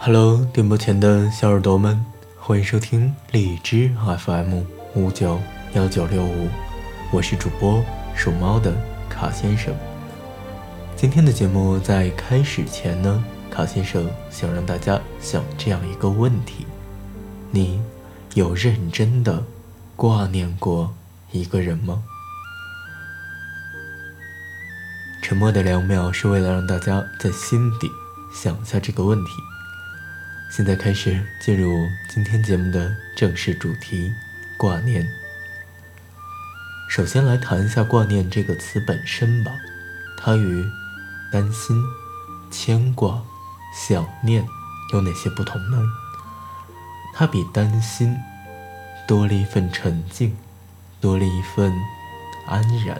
Hello，电波前的小耳朵们，欢迎收听荔枝 FM 五九幺九六五，我是主播属猫的卡先生。今天的节目在开始前呢，卡先生想让大家想这样一个问题：你有认真的挂念过一个人吗？沉默的两秒是为了让大家在心底想下这个问题。现在开始进入今天节目的正式主题——挂念。首先来谈一下“挂念”这个词本身吧，它与担心、牵挂、想念有哪些不同呢？它比担心多了一份沉静，多了一份安然。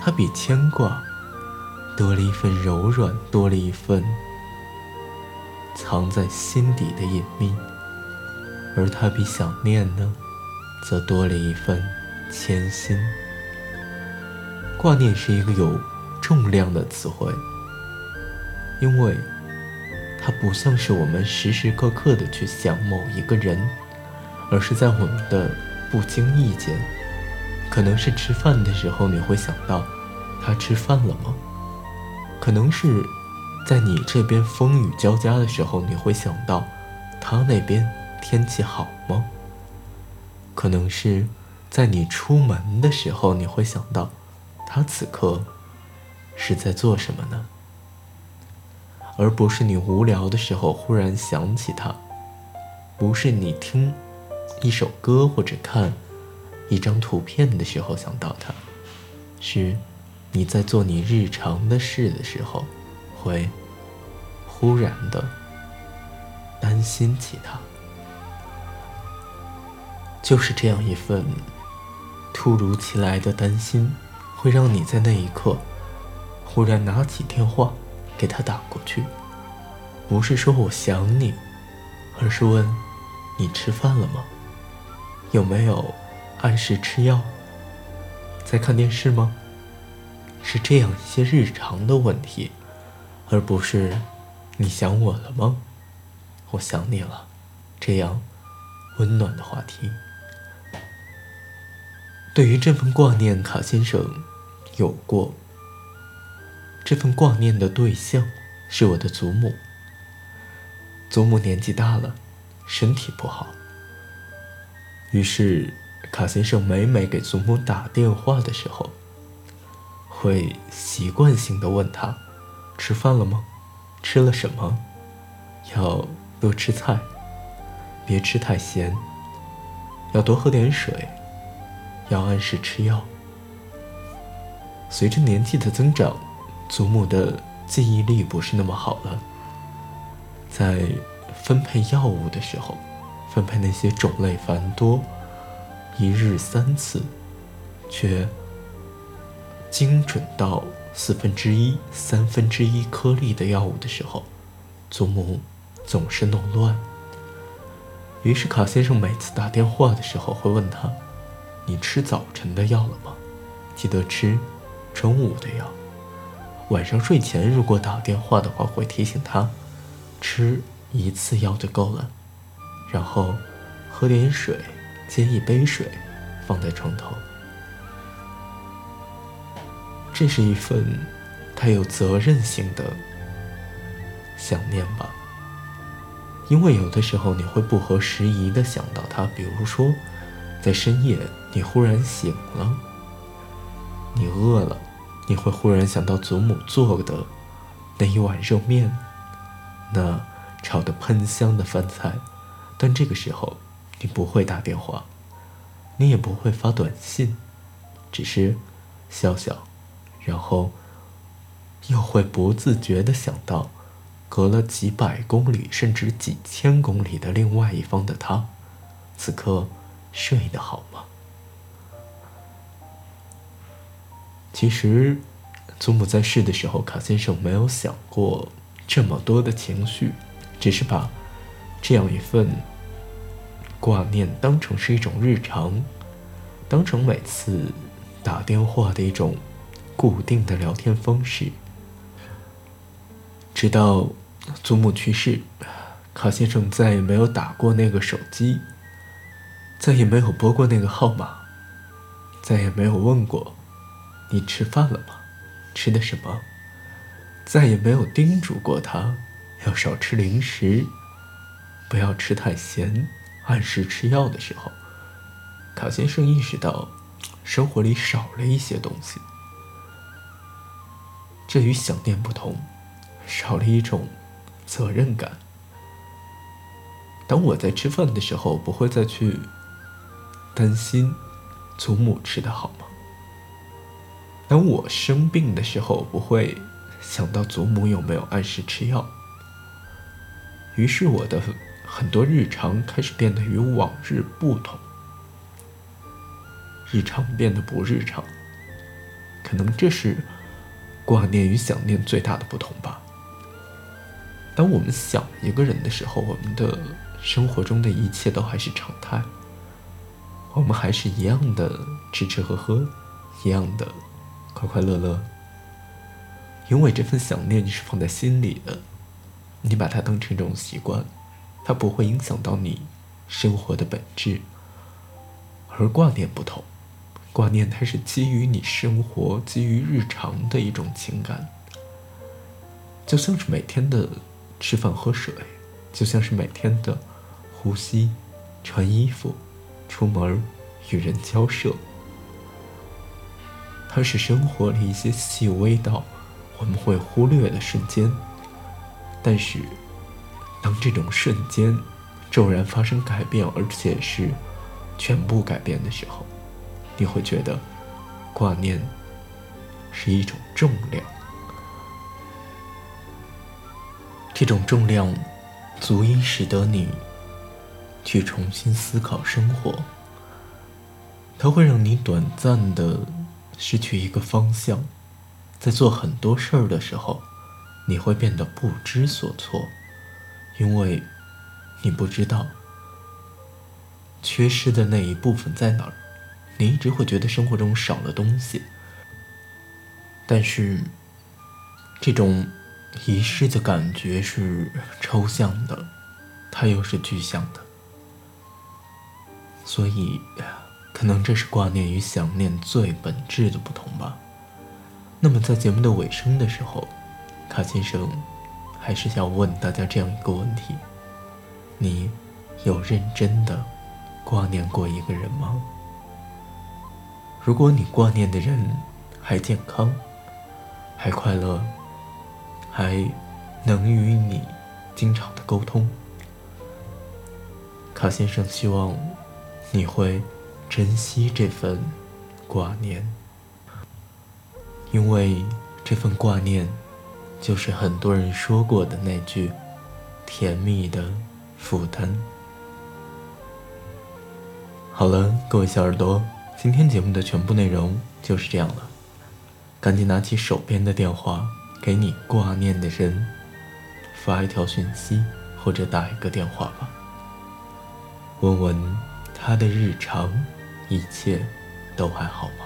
它比牵挂多了一份柔软，多了一份藏在心底的隐秘；而它比想念呢，则多了一份牵心。挂念是一个有重量的词汇，因为它不像是我们时时刻刻的去想某一个人，而是在我们的不经意间。可能是吃饭的时候，你会想到他吃饭了吗？可能是在你这边风雨交加的时候，你会想到他那边天气好吗？可能是在你出门的时候，你会想到他此刻是在做什么呢？而不是你无聊的时候忽然想起他，不是你听一首歌或者看。一张图片的时候想到他，是你在做你日常的事的时候，会忽然的担心起他，就是这样一份突如其来的担心，会让你在那一刻忽然拿起电话给他打过去，不是说我想你，而是问你吃饭了吗？有没有？按时吃药，在看电视吗？是这样一些日常的问题，而不是你想我了吗？我想你了，这样温暖的话题。对于这份挂念，卡先生有过。这份挂念的对象是我的祖母。祖母年纪大了，身体不好，于是。卡先生每每给祖母打电话的时候，会习惯性的问她：“吃饭了吗？吃了什么？要多吃菜，别吃太咸。要多喝点水，要按时吃药。”随着年纪的增长，祖母的记忆力不是那么好了，在分配药物的时候，分配那些种类繁多。一日三次，却精准到四分之一、三分之一颗粒的药物的时候，祖母总是弄乱。于是卡先生每次打电话的时候会问他：“你吃早晨的药了吗？记得吃中午的药。晚上睡前如果打电话的话，会提醒他吃一次药就够了，然后喝点水。”接一杯水，放在床头。这是一份带有责任心的想念吧。因为有的时候你会不合时宜的想到他，比如说，在深夜你忽然醒了，你饿了，你会忽然想到祖母做的那一碗肉面，那炒的喷香的饭菜，但这个时候。你不会打电话，你也不会发短信，只是笑笑，然后又会不自觉的想到，隔了几百公里甚至几千公里的另外一方的他，此刻睡得好吗？其实，祖母在世的时候，卡先生没有想过这么多的情绪，只是把这样一份。挂念当成是一种日常，当成每次打电话的一种固定的聊天方式。直到祖母去世，卡先生再也没有打过那个手机，再也没有拨过那个号码，再也没有问过你吃饭了吗？吃的什么？再也没有叮嘱过他要少吃零食，不要吃太咸，按时吃药的时候，卡先生意识到生活里少了一些东西。这与想念不同，少了一种责任感。当我在吃饭的时候，不会再去担心祖母吃的好吗？当我生病的时候，不会想到祖母有没有按时吃药。于是我的很多日常开始变得与往日不同，日常变得不日常。可能这是。挂念与想念最大的不同吧。当我们想一个人的时候，我们的生活中的一切都还是常态，我们还是一样的吃吃喝喝，一样的快快乐乐。因为这份想念你是放在心里的，你把它当成一种习惯，它不会影响到你生活的本质。而挂念不同。挂念，它是基于你生活、基于日常的一种情感，就像是每天的吃饭喝水，就像是每天的呼吸、穿衣服、出门、与人交涉。它是生活里一些细微到我们会忽略的瞬间，但是当这种瞬间骤然发生改变，而且是全部改变的时候。你会觉得挂念是一种重量，这种重量足以使得你去重新思考生活。它会让你短暂的失去一个方向，在做很多事儿的时候，你会变得不知所措，因为你不知道缺失的那一部分在哪儿。你一直会觉得生活中少了东西，但是这种遗失的感觉是抽象的，它又是具象的，所以可能这是挂念与想念最本质的不同吧。那么在节目的尾声的时候，卡先生还是想问大家这样一个问题：你有认真的挂念过一个人吗？如果你挂念的人还健康、还快乐、还能与你经常的沟通，卡先生希望你会珍惜这份挂念，因为这份挂念就是很多人说过的那句甜蜜的负担。好了，各位小耳朵。今天节目的全部内容就是这样了，赶紧拿起手边的电话，给你挂念的人发一条讯息或者打一个电话吧，问问他的日常，一切都还好吗？